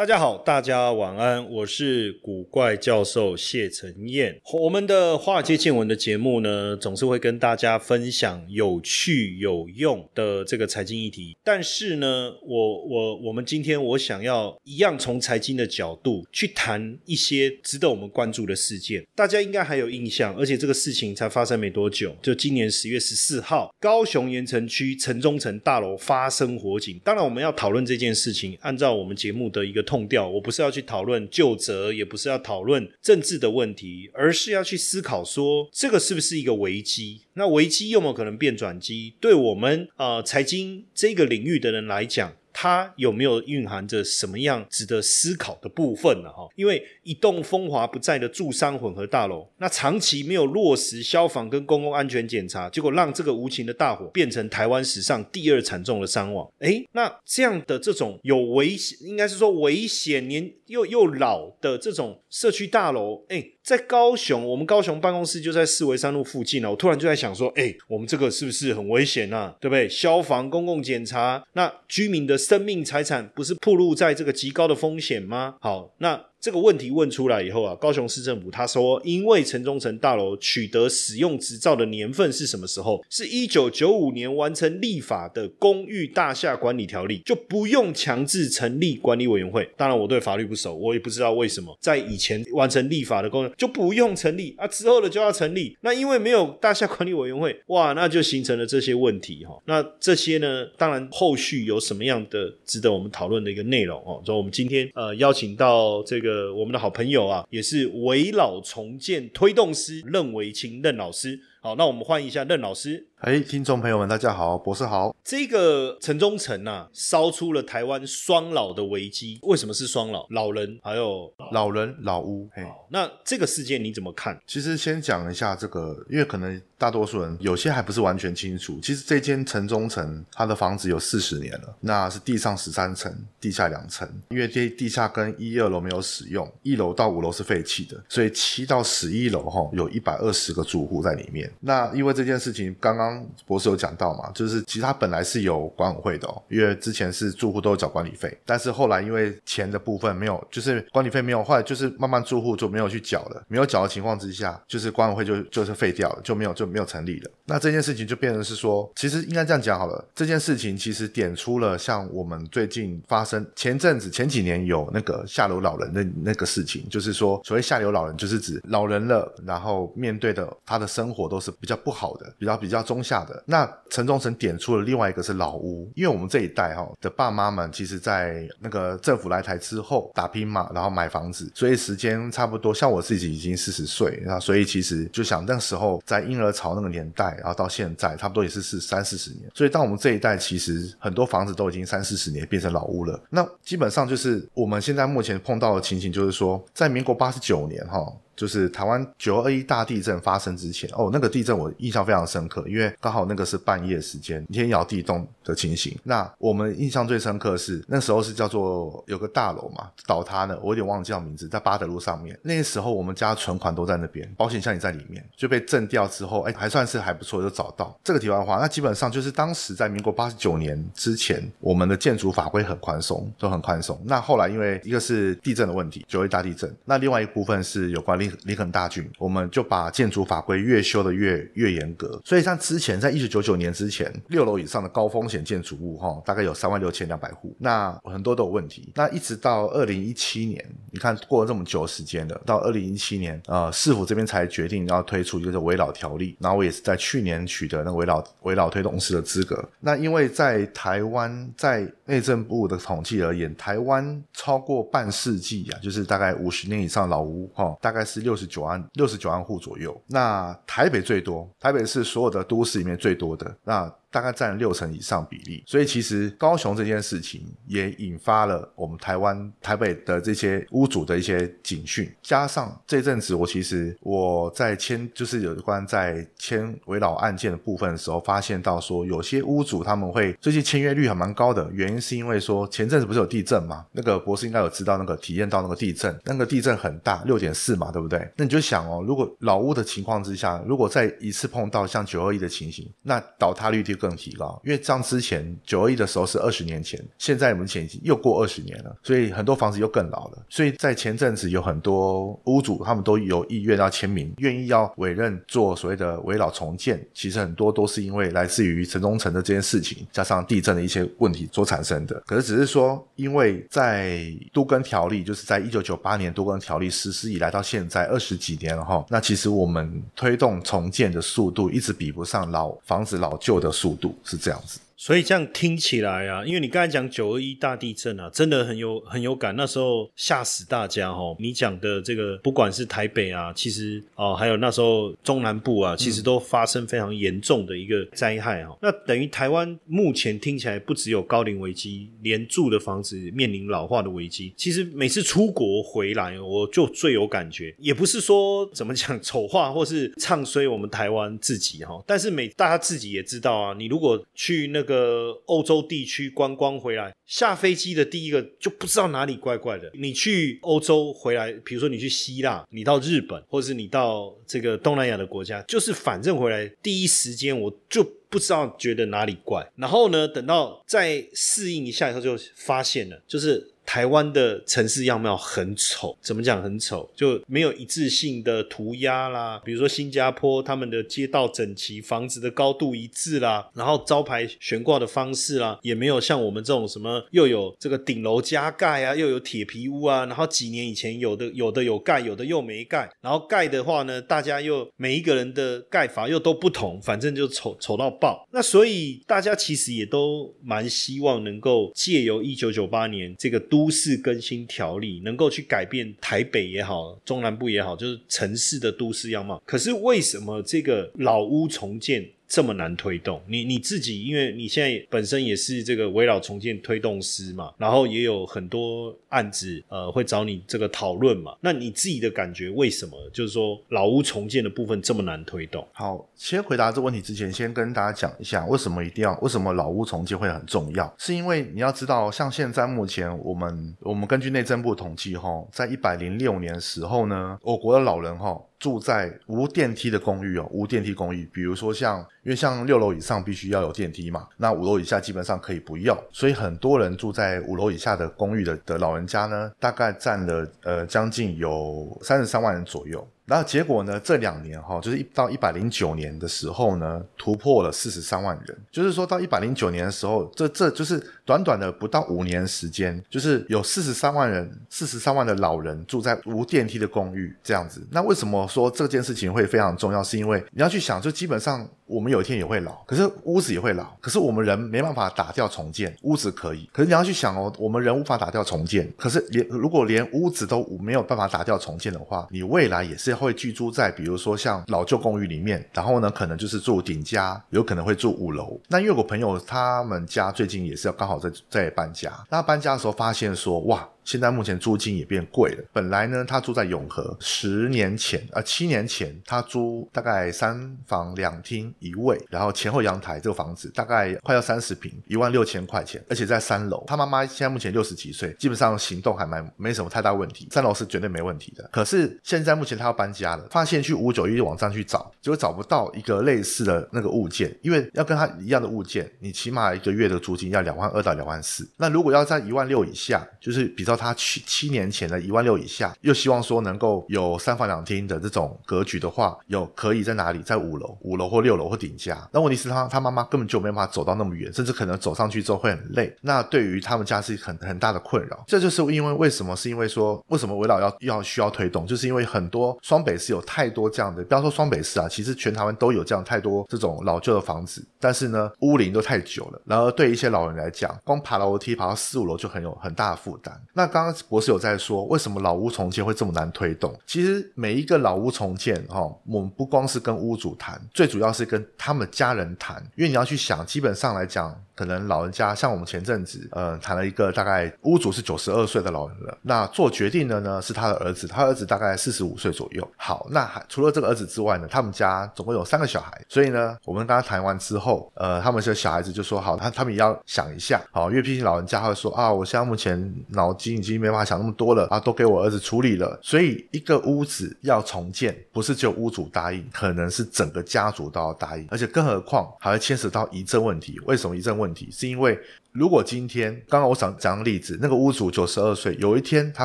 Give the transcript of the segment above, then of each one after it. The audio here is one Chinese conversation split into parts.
大家好，大家晚安，我是古怪教授谢承彦。我们的华尔街见闻的节目呢，总是会跟大家分享有趣有用的这个财经议题。但是呢，我我我们今天我想要一样从财经的角度去谈一些值得我们关注的事件。大家应该还有印象，而且这个事情才发生没多久，就今年十月十四号，高雄盐城区城中城大楼发生火警。当然，我们要讨论这件事情，按照我们节目的一个。痛掉，我不是要去讨论旧责，也不是要讨论政治的问题，而是要去思考说，这个是不是一个危机？那危机有没有可能变转机？对我们啊，财经这个领域的人来讲。它有没有蕴含着什么样值得思考的部分呢？哈，因为一栋风华不再的住商混合大楼，那长期没有落实消防跟公共安全检查，结果让这个无情的大火变成台湾史上第二惨重的伤亡。诶，那这样的这种有危险，应该是说危险年又又老的这种社区大楼，诶。在高雄，我们高雄办公室就在四维三路附近呢。我突然就在想说，哎，我们这个是不是很危险啊？对不对？消防、公共检查，那居民的生命财产不是暴露在这个极高的风险吗？好，那。这个问题问出来以后啊，高雄市政府他说，因为城中城大楼取得使用执照的年份是什么时候？是一九九五年完成立法的公寓大厦管理条例，就不用强制成立管理委员会。当然，我对法律不熟，我也不知道为什么在以前完成立法的功能就不用成立啊，之后的就要成立。那因为没有大厦管理委员会，哇，那就形成了这些问题哈。那这些呢，当然后续有什么样的值得我们讨论的一个内容哦？所以我们今天呃邀请到这个。呃，我们的好朋友啊，也是围老重建推动师任维清任老师。好，那我们欢迎一下任老师。哎，听众朋友们，大家好，博士好。这个城中城呐，烧出了台湾双老的危机。为什么是双老？老人还有老人老屋。嘿，那这个事件你怎么看？其实先讲一下这个，因为可能大多数人有些还不是完全清楚。其实这间城中城，它的房子有四十年了，那是地上十三层，地下两层。因为地地下跟一二楼没有使用，一楼到五楼是废弃的，所以七到十一楼哈，有一百二十个住户在里面。那因为这件事情刚刚。博士有讲到嘛，就是其实他本来是有管委会的哦，因为之前是住户都有缴管理费，但是后来因为钱的部分没有，就是管理费没有，后来就是慢慢住户就没有去缴了，没有缴的情况之下，就是管委会就就是废掉了，就没有就没有成立了。那这件事情就变成是说，其实应该这样讲好了，这件事情其实点出了像我们最近发生前阵子前几年有那个下流老人的那个事情，就是说所谓下流老人就是指老人了，然后面对的他的生活都是比较不好的，比较比较中下的。那陈忠诚点出了另外一个是老屋，因为我们这一代哈的爸妈们，其实在那个政府来台之后打拼嘛，然后买房子，所以时间差不多。像我自己已经四十岁，然后所以其实就想那时候在婴儿潮那个年代，然后到现在差不多也是是三四十年。所以当我们这一代其实很多房子都已经三四十年变成老屋了。那基本上就是我们现在目前碰到的情形，就是说在民国八十九年哈。就是台湾九二一大地震发生之前哦，那个地震我印象非常深刻，因为刚好那个是半夜时间，天摇地动的情形。那我们印象最深刻是那时候是叫做有个大楼嘛倒塌了，我有点忘记叫名字，在八德路上面。那时候我们家存款都在那边，保险箱也在里面，就被震掉之后，哎，还算是还不错，就找到。这个题外话，那基本上就是当时在民国八十九年之前，我们的建筑法规很宽松，都很宽松。那后来因为一个是地震的问题，九二一大地震，那另外一部分是有关林肯大郡，我们就把建筑法规越修的越越严格。所以像之前在一九九九年之前，六楼以上的高风险建筑物，哈，大概有三万六千两百户，那很多都有问题。那一直到二零一七年，你看过了这么久时间了，到二零一七年，呃，市府这边才决定要推出一个围老条例。然后我也是在去年取得那个围老围老推动师的资格。那因为在台湾，在内政部的统计而言，台湾超过半世纪啊，就是大概五十年以上老屋，哈，大概。是六十九万六十九万户左右。那台北最多，台北是所有的都市里面最多的。那大概占六成以上比例，所以其实高雄这件事情也引发了我们台湾台北的这些屋主的一些警讯。加上这阵子，我其实我在签就是有关在签围绕案件的部分的时候，发现到说有些屋主他们会最近签约率还蛮高的，原因是因为说前阵子不是有地震嘛？那个博士应该有知道那个体验到那个地震，那个地震很大，六点四嘛，对不对？那你就想哦，如果老屋的情况之下，如果再一次碰到像九二一的情形，那倒塌率就更提高。因为像之前九二一的时候是二十年前，现在目前已经又过二十年了，所以很多房子又更老了。所以在前阵子有很多屋主他们都有意愿要签名，愿意要委任做所谓的围老重建。其实很多都是因为来自于城中城的这件事情，加上地震的一些问题所产生的。可是只是说，因为在都更条例，就是在一九九八年都更条例实施以来到现在二十几年了哈，那其实我们推动重建的速度一直比不上老房子老旧的速度。是这样子。所以这样听起来啊，因为你刚才讲九二一大地震啊，真的很有很有感，那时候吓死大家哦。你讲的这个，不管是台北啊，其实哦，还有那时候中南部啊，其实都发生非常严重的一个灾害哈。那等于台湾目前听起来不只有高龄危机，连住的房子面临老化的危机。其实每次出国回来，我就最有感觉，也不是说怎么讲丑话或是唱衰我们台湾自己哈，但是每大家自己也知道啊，你如果去那个。个欧洲地区观光回来，下飞机的第一个就不知道哪里怪怪的。你去欧洲回来，比如说你去希腊，你到日本，或者是你到这个东南亚的国家，就是反正回来第一时间我就不知道觉得哪里怪。然后呢，等到再适应一下以后，就发现了，就是。台湾的城市样貌很丑，怎么讲很丑？就没有一致性的涂鸦啦。比如说新加坡，他们的街道整齐，房子的高度一致啦，然后招牌悬挂的方式啦，也没有像我们这种什么又有这个顶楼加盖啊，又有铁皮屋啊。然后几年以前有的有的有盖，有的又没盖。然后盖的话呢，大家又每一个人的盖法又都不同，反正就丑丑到爆。那所以大家其实也都蛮希望能够借由一九九八年这个都。都市更新条例能够去改变台北也好，中南部也好，就是城市的都市样貌。可是为什么这个老屋重建？这么难推动，你你自己，因为你现在本身也是这个围绕重建推动师嘛，然后也有很多案子，呃，会找你这个讨论嘛。那你自己的感觉，为什么就是说老屋重建的部分这么难推动？好，先回答这问题之前，先跟大家讲一下，为什么一定要为什么老屋重建会很重要？是因为你要知道，像现在目前我们我们根据内政部统计，哈，在一百零六年时候呢，我国的老人哈。住在无电梯的公寓哦，无电梯公寓，比如说像，因为像六楼以上必须要有电梯嘛，那五楼以下基本上可以不要，所以很多人住在五楼以下的公寓的的老人家呢，大概占了呃将近有三十三万人左右。然后结果呢？这两年哈，就是一到一百零九年的时候呢，突破了四十三万人。就是说到一百零九年的时候，这这就是短短的不到五年时间，就是有四十三万人，四十三万的老人住在无电梯的公寓这样子。那为什么说这件事情会非常重要？是因为你要去想，就基本上。我们有一天也会老，可是屋子也会老，可是我们人没办法打掉重建，屋子可以。可是你要去想哦，我们人无法打掉重建，可是连如果连屋子都没有办法打掉重建的话，你未来也是会居住在比如说像老旧公寓里面，然后呢可能就是住顶家，有可能会住五楼。那因为我朋友他们家最近也是要刚好在在搬家，那搬家的时候发现说哇。现在目前租金也变贵了。本来呢，他住在永和，十年前啊，七年前他租大概三房两厅一卫，然后前后阳台，这个房子大概快要三十平，一万六千块钱，而且在三楼。他妈妈现在目前六十几岁，基本上行动还蛮没什么太大问题，三楼是绝对没问题的。可是现在目前他要搬家了，发现去五九一网站去找，结果找不到一个类似的那个物件，因为要跟他一样的物件，你起码一个月的租金要两万二到两万四。那如果要在一万六以下，就是比较。他七七年前的一万六以下，又希望说能够有三房两厅的这种格局的话，有可以在哪里？在五楼、五楼或六楼或顶家。那问题是，他他妈妈根本就没办法走到那么远，甚至可能走上去之后会很累。那对于他们家是很很大的困扰。这就是因为为什么？是因为说为什么围绕要要需要推动？就是因为很多双北市有太多这样的，不要说双北市啊，其实全台湾都有这样太多这种老旧的房子，但是呢，屋龄都太久了。然而对一些老人来讲，光爬楼梯爬到四五楼就很有很大的负担。那那刚刚博士有在说，为什么老屋重建会这么难推动？其实每一个老屋重建，哈，我们不光是跟屋主谈，最主要是跟他们家人谈，因为你要去想，基本上来讲。可能老人家像我们前阵子，呃，谈了一个大概屋主是九十二岁的老人了，那做决定的呢是他的儿子，他儿子大概四十五岁左右。好，那还除了这个儿子之外呢，他们家总共有三个小孩，所以呢，我们跟他谈完之后，呃，他们这小孩子就说好，他他们也要想一下，好，因为毕竟老人家会说啊，我现在目前脑筋已经没法想那么多了啊，都给我儿子处理了，所以一个屋子要重建，不是只有屋主答应，可能是整个家族都要答应，而且更何况还会牵扯到遗赠问题。为什么遗赠问题？是因为如果今天刚刚我想讲的例子，那个屋主九十二岁，有一天他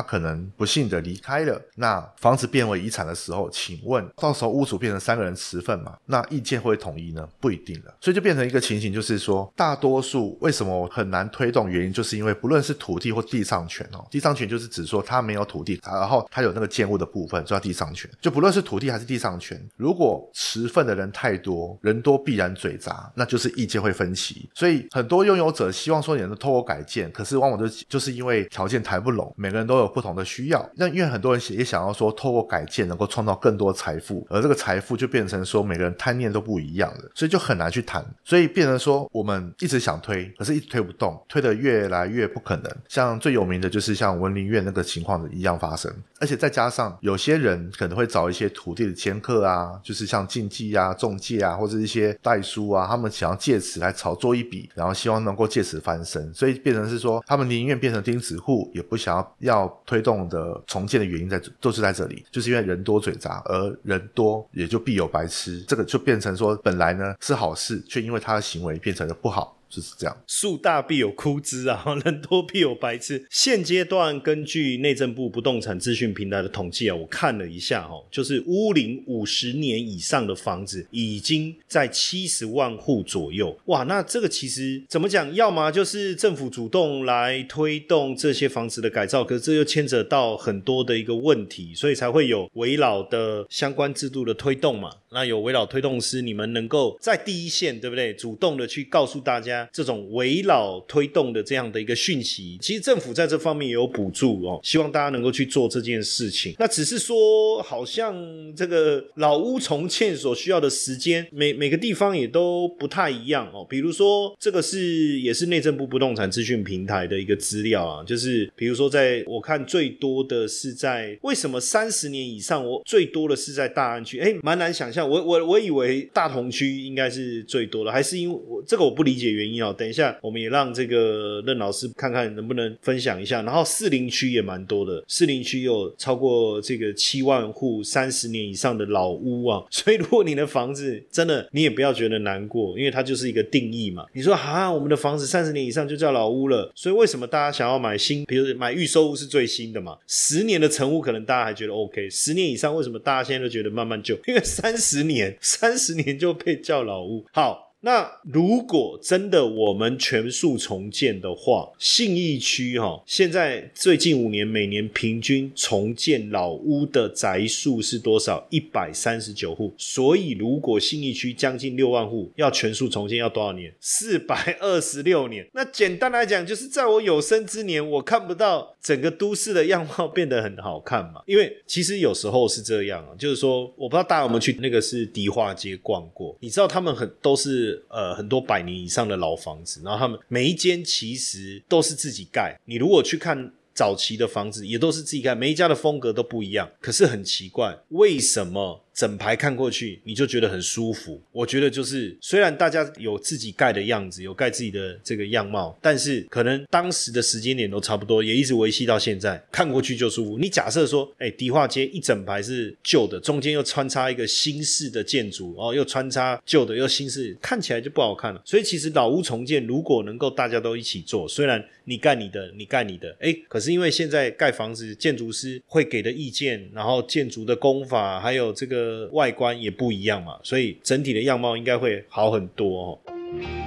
可能不幸的离开了，那房子变为遗产的时候，请问到时候屋主变成三个人持份嘛？那意见会统一呢？不一定了，所以就变成一个情形，就是说大多数为什么很难推动？原因就是因为不论是土地或地上权哦，地上权就是指说他没有土地，然后他有那个建物的部分叫地上权，就不论是土地还是地上权，如果持份的人太多，人多必然嘴杂，那就是意见会分歧，所以很多拥有者希望。说你能透过改建，可是往往就就是因为条件谈不拢，每个人都有不同的需要。那因为很多人也想要说，透过改建能够创造更多财富，而这个财富就变成说每个人贪念都不一样的，所以就很难去谈。所以变成说，我们一直想推，可是一直推不动，推的越来越不可能。像最有名的就是像文林院那个情况的一样发生，而且再加上有些人可能会找一些土地的掮客啊，就是像竞技啊、中介啊，或者一些代书啊，他们想要借此来炒作一笔，然后希望能够借此。翻身，所以变成是说，他们宁愿变成钉子户，也不想要要推动的重建的原因在就是在这里，就是因为人多嘴杂，而人多也就必有白痴，这个就变成说，本来呢是好事，却因为他的行为变成了不好。就是这样，树大必有枯枝啊，人多必有白痴。现阶段根据内政部不动产资讯平台的统计啊，我看了一下哈，就是屋龄五十年以上的房子已经在七十万户左右。哇，那这个其实怎么讲？要么就是政府主动来推动这些房子的改造，可是这又牵扯到很多的一个问题，所以才会有围老的相关制度的推动嘛。那有围老推动师，你们能够在第一线，对不对？主动的去告诉大家。这种围绕推动的这样的一个讯息，其实政府在这方面也有补助哦，希望大家能够去做这件事情。那只是说，好像这个老屋重建所需要的时间，每每个地方也都不太一样哦。比如说，这个是也是内政部不动产资讯平台的一个资料啊，就是比如说，在我看最多的是在为什么三十年以上，我最多的是在大安区，哎，蛮难想象。我我我以为大同区应该是最多的，还是因为我这个我不理解原因。哦，等一下，我们也让这个任老师看看能不能分享一下。然后四林区也蛮多的，四林区有超过这个七万户三十年以上的老屋啊。所以如果你的房子真的，你也不要觉得难过，因为它就是一个定义嘛。你说啊，我们的房子三十年以上就叫老屋了。所以为什么大家想要买新？比如买预售屋是最新的嘛？十年的成屋可能大家还觉得 OK，十年以上为什么大家现在都觉得慢慢旧？因为三十十年，三十年就被叫老屋。好。那如果真的我们全数重建的话，信义区哈，现在最近五年每年平均重建老屋的宅数是多少？一百三十九户。所以如果信义区将近六万户要全数重建，要多少年？四百二十六年。那简单来讲，就是在我有生之年，我看不到整个都市的样貌变得很好看嘛。因为其实有时候是这样啊，就是说，我不知道大家有没有去那个是迪化街逛过？你知道他们很都是。呃，很多百年以上的老房子，然后他们每一间其实都是自己盖。你如果去看。早期的房子也都是自己盖，每一家的风格都不一样。可是很奇怪，为什么整排看过去你就觉得很舒服？我觉得就是，虽然大家有自己盖的样子，有盖自己的这个样貌，但是可能当时的时间点都差不多，也一直维系到现在，看过去就舒服。你假设说，哎，迪化街一整排是旧的，中间又穿插一个新式的建筑，哦，又穿插旧的又新式，看起来就不好看了。所以其实老屋重建如果能够大家都一起做，虽然你盖你的，你盖你的，哎，可是。因为现在盖房子，建筑师会给的意见，然后建筑的工法，还有这个外观也不一样嘛，所以整体的样貌应该会好很多哦。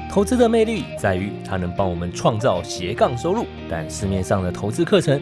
投资的魅力在于它能帮我们创造斜杠收入，但市面上的投资课程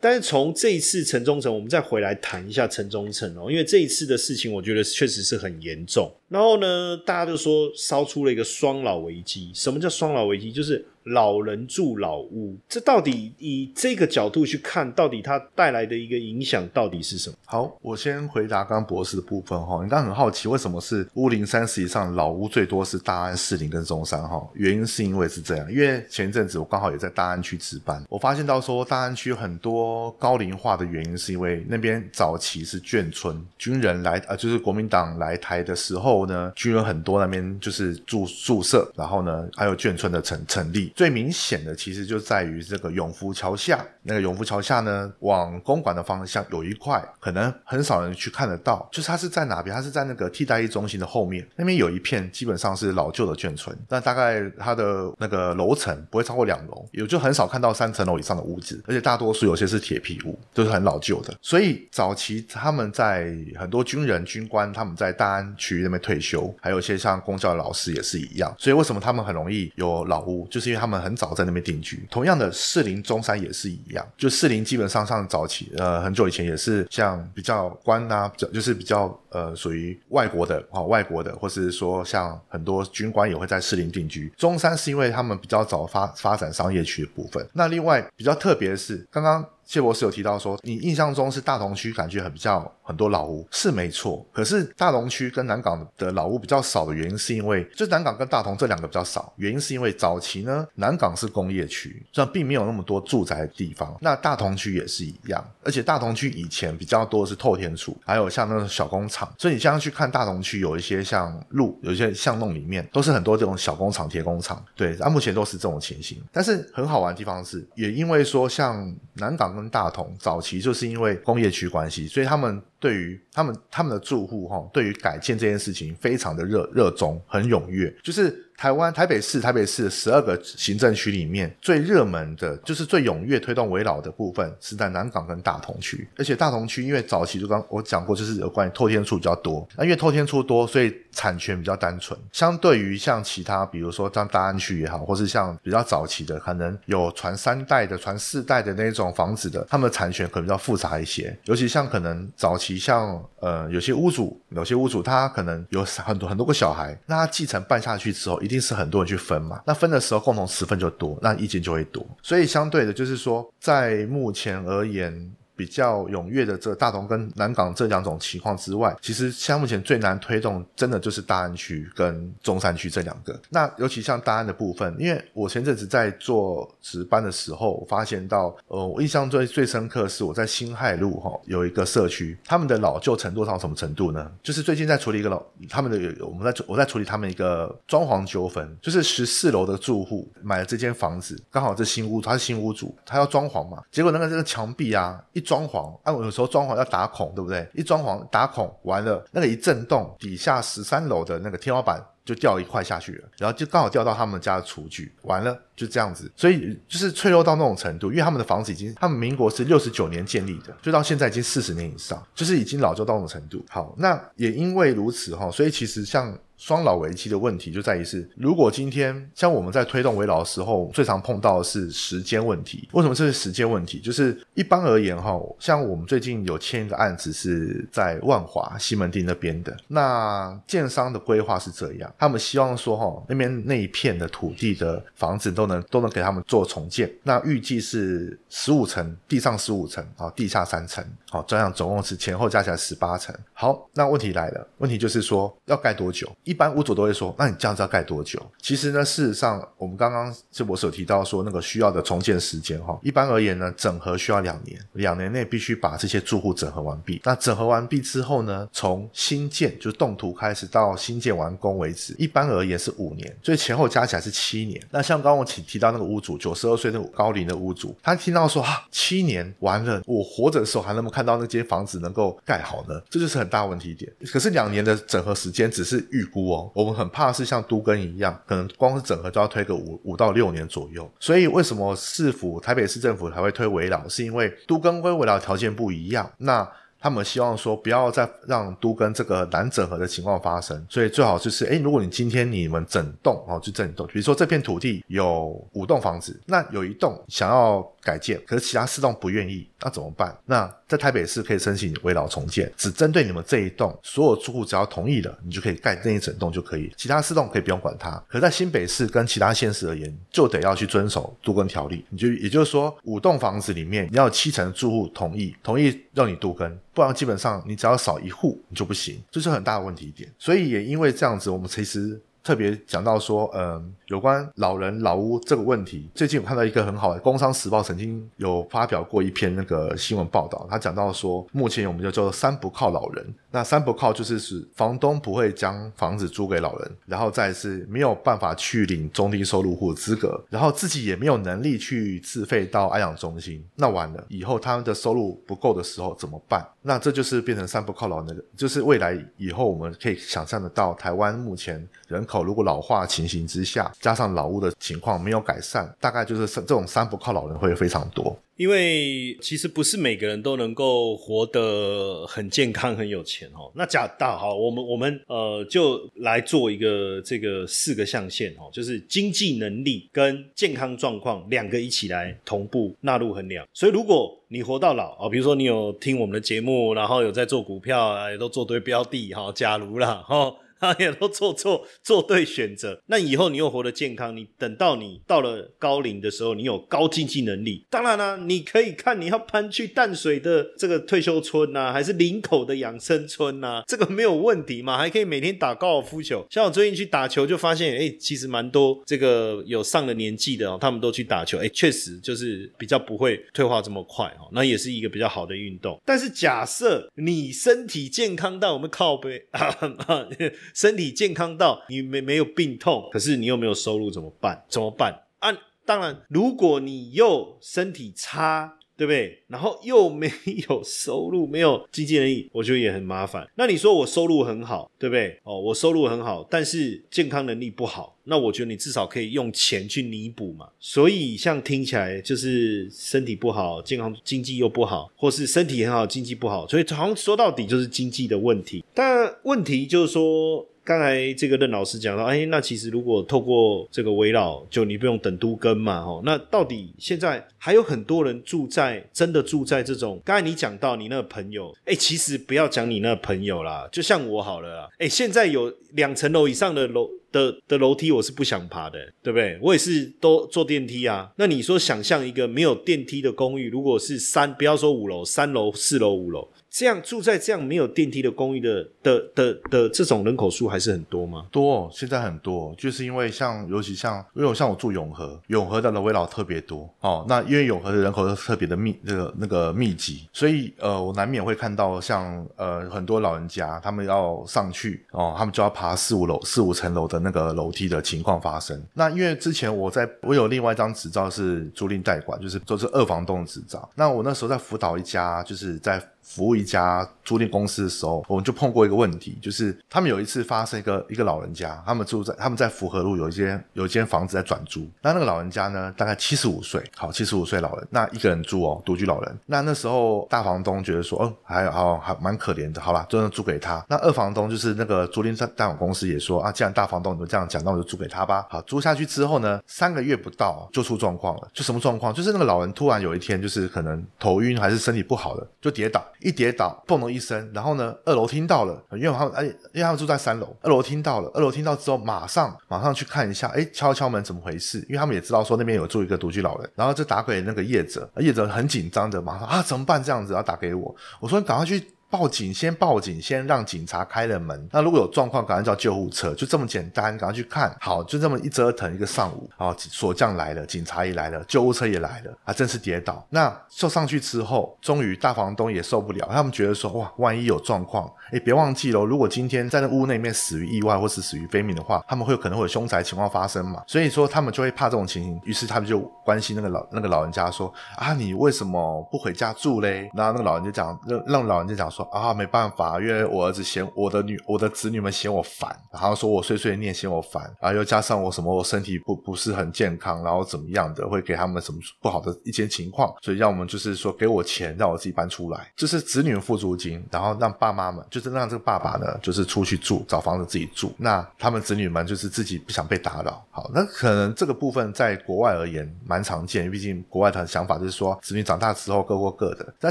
但是从这一次陈忠诚，我们再回来谈一下陈忠诚哦，因为这一次的事情，我觉得确实是很严重。然后呢，大家就说烧出了一个双老危机。什么叫双老危机？就是老人住老屋，这到底以这个角度去看，到底它带来的一个影响到底是什么？好，我先回答刚博士的部分哈。你刚很好奇，为什么是屋龄三十以上老屋最多是大安、士林跟中山哈？原因是因为是这样，因为前一阵子我刚好也在大安区值班，我发现到说大安区很多高龄化的原因是因为那边早期是眷村，军人来呃就是国民党来台的时候呢，军人很多那边就是住宿舍，然后呢还有眷村的成成立。最明显的其实就在于这个永福桥下，那个永福桥下呢，往公馆的方向有一块，可能很少人去看得到，就是它是在哪边？它是在那个替代役中心的后面，那边有一片基本上是老旧的眷村，但大概它的那个楼层不会超过两楼，也就很少看到三层楼以上的屋子，而且大多数有些是铁皮屋，都是很老旧的。所以早期他们在很多军人军官他们在大安区那边退休，还有一些像公教的老师也是一样。所以为什么他们很容易有老屋，就是因为他们很早在那边定居。同样的，士林中山也是一样，就士林基本上像早期呃很久以前也是像比较官啊，就是比较呃属于外国的啊外国的，或是说像很多军官也会在士林定居。中山是因为他们比较早发发展商业区的部分。那另外比较特别的是，刚刚。谢博士有提到说，你印象中是大同区感觉很比较很多老屋，是没错。可是大同区跟南港的老屋比较少的原因，是因为就南港跟大同这两个比较少，原因是因为早期呢，南港是工业区，所以并没有那么多住宅的地方。那大同区也是一样，而且大同区以前比较多是透天厝，还有像那种小工厂。所以你现在去看大同区，有一些像路，有一些巷弄里面都是很多这种小工厂、铁工厂。对，按目前都是这种情形。但是很好玩的地方是，也因为说像南港。大同早期就是因为工业区关系，所以他们对于他们他们的住户哈，对于改建这件事情非常的热热衷，很踊跃，就是。台湾台北市台北市十二个行政区里面最热门的，就是最踊跃推动围老的部分，是在南港跟大同区。而且大同区因为早期就刚我讲过，就是有关于透天处比较多。那因为透天处多，所以产权比较单纯。相对于像其他，比如说像大安区也好，或是像比较早期的，可能有传三代的、传四代的那种房子的，他们的产权可能比较复杂一些。尤其像可能早期像呃有些屋主，有些屋主他可能有很多很多个小孩，那他继承办下去之后一。一定是很多人去分嘛，那分的时候共同十分就多，那意见就会多，所以相对的，就是说，在目前而言。比较踊跃的这大同跟南港这两种情况之外，其实像目前最难推动，真的就是大安区跟中山区这两个。那尤其像大安的部分，因为我前阵子在做值班的时候，我发现到，呃，我印象最最深刻是我在新海路哈有一个社区，他们的老旧程度上什么程度呢？就是最近在处理一个老他们的，我们在我在处理他们一个装潢纠纷，就是十四楼的住户买了这间房子，刚好这新屋他是新屋主，他要装潢嘛，结果那个这个墙壁啊一。装潢，啊，有时候装潢要打孔，对不对？一装潢打孔完了，那个一震动，底下十三楼的那个天花板就掉一块下去了，然后就刚好掉到他们家的厨具，完了就这样子，所以就是脆弱到那种程度，因为他们的房子已经，他们民国是六十九年建立的，就到现在已经四十年以上，就是已经老旧到那种程度。好，那也因为如此哈，所以其实像。双老危机的问题就在于是，如果今天像我们在推动围老的时候，最常碰到的是时间问题。为什么这是时间问题？就是一般而言哈，像我们最近有签一个案子是在万华西门町那边的，那建商的规划是这样，他们希望说哈，那边那一片的土地的房子都能都能给他们做重建，那预计是十五层，地上十五层啊，地下三层，好，这样总共是前后加起来十八层。好，那问题来了，问题就是说要盖多久？一般屋主都会说：“那你这样子要盖多久？”其实呢，事实上，我们刚刚这博士有提到说，那个需要的重建时间哈，一般而言呢，整合需要两年，两年内必须把这些住户整合完毕。那整合完毕之后呢，从新建就动图开始到新建完工为止，一般而言是五年，所以前后加起来是七年。那像刚刚我提提到那个屋主，九十二岁的高龄的屋主，他听到说啊，七年完了，我活着的时候还那么看看到那间房子能够盖好呢？这就是很大问题点。可是两年的整合时间只是预估哦，我们很怕是像都更一样，可能光是整合就要推个五五到六年左右。所以为什么市府台北市政府还会推围绕？是因为都更跟围绕条件不一样。那他们希望说不要再让都跟这个难整合的情况发生，所以最好就是，哎，如果你今天你们整栋哦，就整栋，比如说这片土地有五栋房子，那有一栋想要改建，可是其他四栋不愿意，那怎么办？那在台北市可以申请围老重建，只针对你们这一栋，所有住户只要同意了，你就可以盖那一整栋就可以，其他四栋可以不用管它。可在新北市跟其他县市而言，就得要去遵守都跟条例，你就也就是说，五栋房子里面你要七成住户同意，同意让你都跟。不然基本上你只要少一户你就不行，这是很大的问题点。所以也因为这样子，我们其实特别讲到说，嗯，有关老人老屋这个问题，最近我看到一个很好的《工商时报》曾经有发表过一篇那个新闻报道，他讲到说，目前我们就叫做“三不靠老人”。那三不靠就是指房东不会将房子租给老人，然后再是没有办法去领中低收入户资格，然后自己也没有能力去自费到安养中心。那完了以后，他们的收入不够的时候怎么办？那这就是变成三不靠老人，就是未来以后我们可以想象得到，台湾目前人口如果老化情形之下，加上老屋的情况没有改善，大概就是这种三不靠老人会非常多。因为其实不是每个人都能够活得很健康、很有钱哦。那假大好，我们我们呃就来做一个这个四个象限哦，就是经济能力跟健康状况两个一起来同步纳入衡量。所以如果你活到老哦，比如说你有听我们的节目，然后有在做股票啊，也都做对标的哈，假如啦哈。他 也都做错做对选择，那以后你又活得健康，你等到你到了高龄的时候，你有高经济能力，当然啦，你可以看你要搬去淡水的这个退休村呐，还是林口的养生村呐，这个没有问题嘛，还可以每天打高尔夫球。像我最近去打球，就发现，哎，其实蛮多这个有上了年纪的哦，他们都去打球，哎，确实就是比较不会退化这么快哦，那也是一个比较好的运动。但是假设你身体健康到我们靠背。身体健康到你没没有病痛，可是你又没有收入怎么办？怎么办？啊，当然，如果你又身体差，对不对？然后又没有收入，没有经济能力，我觉得也很麻烦。那你说我收入很好，对不对？哦，我收入很好，但是健康能力不好，那我觉得你至少可以用钱去弥补嘛。所以像听起来就是身体不好，健康经济又不好，或是身体很好，经济不好，所以好像说到底就是经济的问题。但问题就是说。刚才这个任老师讲到，哎，那其实如果透过这个围绕，就你不用等都跟嘛，吼，那到底现在还有很多人住在真的住在这种？刚才你讲到你那个朋友，哎，其实不要讲你那个朋友啦，就像我好了，哎，现在有两层楼以上的楼的的楼梯，我是不想爬的，对不对？我也是都坐电梯啊。那你说想象一个没有电梯的公寓，如果是三，不要说五楼，三楼、四楼、五楼。这样住在这样没有电梯的公寓的的的的这种人口数还是很多吗？多，现在很多，就是因为像尤其像，因为像我住永和，永和的楼围老特别多哦。那因为永和的人口都特别的密，这个那个密集，所以呃，我难免会看到像呃很多老人家他们要上去哦，他们就要爬四五楼、四五层楼的那个楼梯的情况发生。那因为之前我在我有另外一张执照是租赁代管，就是都是二房东的执照。那我那时候在辅导一家，就是在。服务一家租赁公司的时候，我们就碰过一个问题，就是他们有一次发生一个一个老人家，他们住在他们在福和路有一间有一间房子在转租，那那个老人家呢，大概七十五岁，好，七十五岁老人，那一个人住哦，独居老人。那那时候大房东觉得说，哦，还好还蛮可怜的，好吧，就租给他。那二房东就是那个租赁代代管公司也说啊，既然大房东你都这样讲，那我就租给他吧。好，租下去之后呢，三个月不到就出状况了，就什么状况？就是那个老人突然有一天就是可能头晕还是身体不好的，就跌倒。一跌倒，嘣的一声，然后呢，二楼听到了，因为他们哎，因为他们住在三楼，二楼听到了，二楼听到之后，马上马上去看一下，哎，敲敲门，怎么回事？因为他们也知道说那边有住一个独居老人，然后就打给那个业者，业者很紧张的，马上啊，怎么办？这样子，然后打给我，我说你赶快去。报警，先报警，先让警察开了门。那如果有状况，赶快叫救护车，就这么简单，赶快去看。好，就这么一折腾，一个上午，啊，锁匠来了，警察也来了，救护车也来了，啊，真是跌倒。那坐上去之后，终于大房东也受不了，他们觉得说，哇，万一有状况，哎，别忘记了，如果今天在那屋内面死于意外或是死于非命的话，他们会有可能会有凶宅情况发生嘛？所以说他们就会怕这种情形，于是他们就关心那个老那个老人家说，啊，你为什么不回家住嘞？然后那个老人就讲，让让老人家讲说，啊，没办法，因为我儿子嫌我的女我的子女们嫌我烦，然后说我碎碎念嫌我烦，然后又加上我什么我身体不不是很健康，然后怎么样的会给他们什么不好的一些情况，所以让我们就是说给我钱让我自己搬出来，就是子女付租金，然后让爸妈们就是让这个爸爸呢就是出去住找房子自己住，那他们子女们就是自己不想被打扰。好，那可能这个部分在国外而言蛮常见，毕竟国外的想法就是说子女长大之后各过各的，在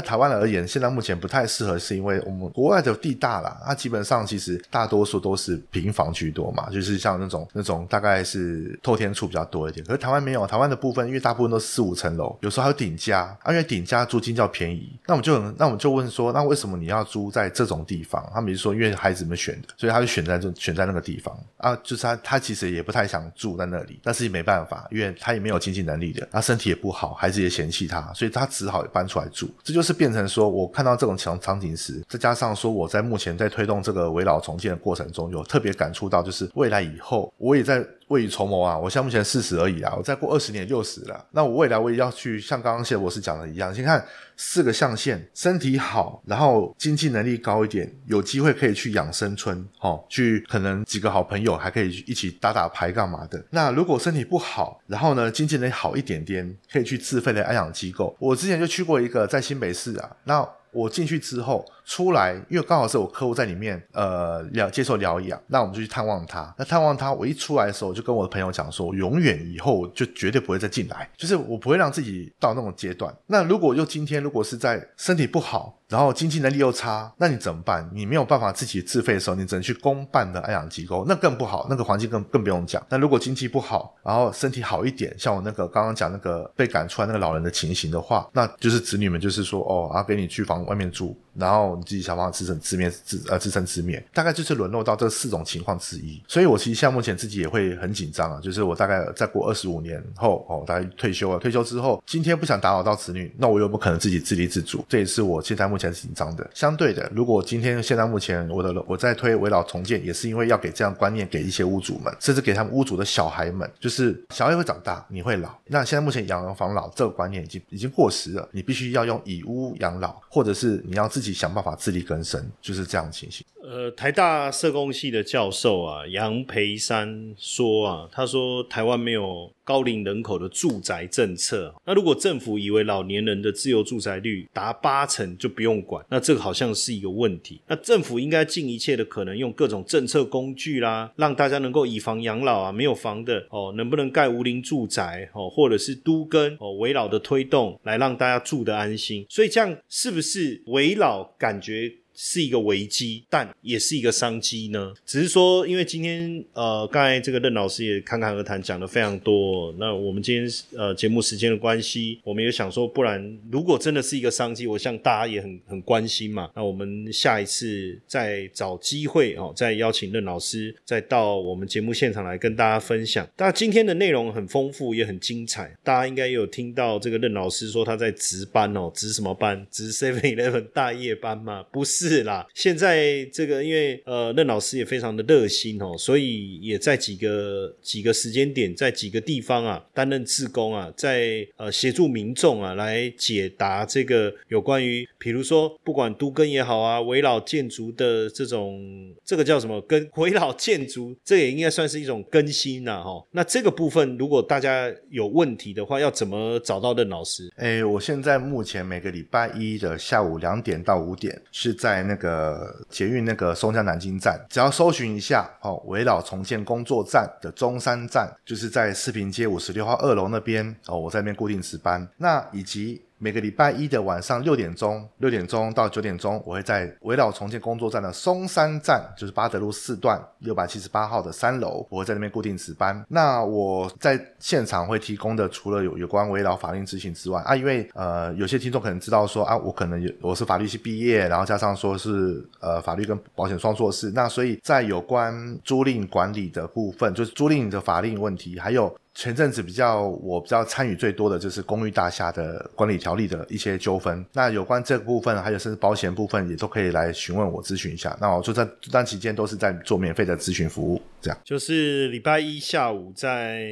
台湾而言，现在目前不太适合，是因为我们国外的地大啦，它基本上其实大多数都是平房居多嘛，就是像那种那种大概是透天处比较多一点。可是台湾没有，台湾的部分因为大部分都四五层楼，有时候还有顶家，因为顶家租金较便宜。那我们就那我们就问说，那为什么你要租在这种地方？他们就说，因为孩子们选的，所以他就选在这选在那个地方啊。就是他他其实也不太想住在那里，但是也没办法，因为他也没有经济能力的，他身体也不好，孩子也嫌弃他，所以他只好搬出来住。这就是变成说我看到这种场场景再加上说我在目前在推动这个围老重建的过程中，有特别感触到，就是未来以后我也在。未雨绸缪啊！我现在目前四十而已啊，我再过二十年六十了。那我未来我也要去像刚刚谢博士讲的一样，先看四个象限：身体好，然后经济能力高一点，有机会可以去养生村，哦，去可能几个好朋友还可以一起打打牌干嘛的。那如果身体不好，然后呢，经济能力好一点点，可以去自费的安养机构。我之前就去过一个在新北市啊，那。我进去之后出来，因为刚好是我客户在里面，呃，疗接受疗养，那我们就去探望他。那探望他，我一出来的时候，就跟我的朋友讲说，永远以后就绝对不会再进来，就是我不会让自己到那种阶段。那如果就今天如果是在身体不好。然后经济能力又差，那你怎么办？你没有办法自己自费的时候，你只能去公办的安养机构，那更不好，那个环境更更不用讲。那如果经济不好，然后身体好一点，像我那个刚刚讲那个被赶出来那个老人的情形的话，那就是子女们就是说，哦，啊，给你去房外面住，然后你自己想办法自生自灭，自呃自生自灭，大概就是沦落到这四种情况之一。所以我其实像目前自己也会很紧张啊，就是我大概再过二十五年后，哦，大概退休了，退休之后，今天不想打扰到子女，那我又不可能自己自立自主，这也是我现在目前紧张的。相对的，如果今天现在目前我的我在推围老重建，也是因为要给这样观念给一些屋主们，甚至给他们屋主的小孩们，就是小孩会长大，你会老。那现在目前养儿防老这个观念已经已经过时了，你必须要用以屋养老，或者是你要自己想办法自力更生，就是这样的情形。呃，台大社工系的教授啊，杨培山说啊，他说台湾没有高龄人口的住宅政策。那如果政府以为老年人的自由住宅率达八成就不用管，那这个好像是一个问题。那政府应该尽一切的可能，用各种政策工具啦，让大家能够以房养老啊，没有房的哦，能不能盖无龄住宅哦，或者是都跟哦围老的推动，来让大家住得安心。所以这样是不是围老感觉？是一个危机，但也是一个商机呢。只是说，因为今天呃，刚才这个任老师也侃侃而谈，讲的非常多。那我们今天呃节目时间的关系，我们也想说，不然如果真的是一个商机，我想大家也很很关心嘛。那我们下一次再找机会哦，再邀请任老师再到我们节目现场来跟大家分享。但今天的内容很丰富，也很精彩。大家应该有听到这个任老师说他在值班哦，值什么班？值 Seven Eleven 大夜班吗？不是。是啦，现在这个因为呃任老师也非常的热心哦，所以也在几个几个时间点，在几个地方啊担任志工啊，在呃协助民众啊来解答这个有关于，比如说不管都更也好啊，围老建筑的这种这个叫什么跟 围老建筑，这也应该算是一种更新呐哈。那这个部分如果大家有问题的话，要怎么找到任老师？哎，我现在目前每个礼拜一的下午两点到五点是在。那个捷运那个松江南京站，只要搜寻一下哦，围绕重建工作站的中山站，就是在四平街五十六号二楼那边哦，我在那边固定值班。那以及每个礼拜一的晚上六点钟，六点钟到九点钟，我会在围绕重建工作站的松山站，就是八德路四段六百七十八号的三楼，我会在那边固定值班。那我在现场会提供的，除了有有关围绕法令执行之外啊，因为呃有些听众可能知道说啊，我可能有我是法律系毕业，然后加上说是呃法律跟保险双硕士，那所以在有关租赁管理的部分，就是租赁的法令问题，还有。前阵子比较我比较参与最多的就是公寓大厦的管理条例的一些纠纷。那有关这个部分，还有甚至保险部分，也都可以来询问我咨询一下。那我就在这段期间都是在做免费的咨询服务，这样。就是礼拜一下午在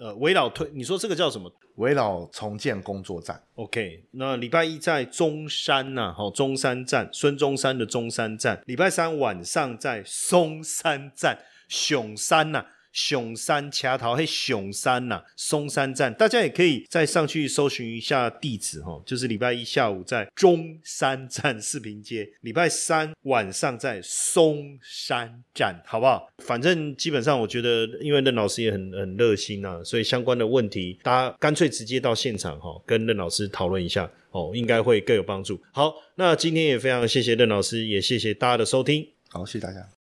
呃围绕推，你说这个叫什么？围绕重建工作站。OK，那礼拜一在中山呐，好中山站，孙中山的中山站。礼拜三晚上在松山站，熊山呐。熊山桥头嘿，熊山呐，松山站，大家也可以再上去搜寻一下地址哈，就是礼拜一下午在中山站四平街，礼拜三晚上在松山站，好不好？反正基本上我觉得，因为任老师也很很热心呐，所以相关的问题，大家干脆直接到现场哈，跟任老师讨论一下哦，应该会更有帮助。好，那今天也非常谢谢任老师，也谢谢大家的收听，好，谢谢大家。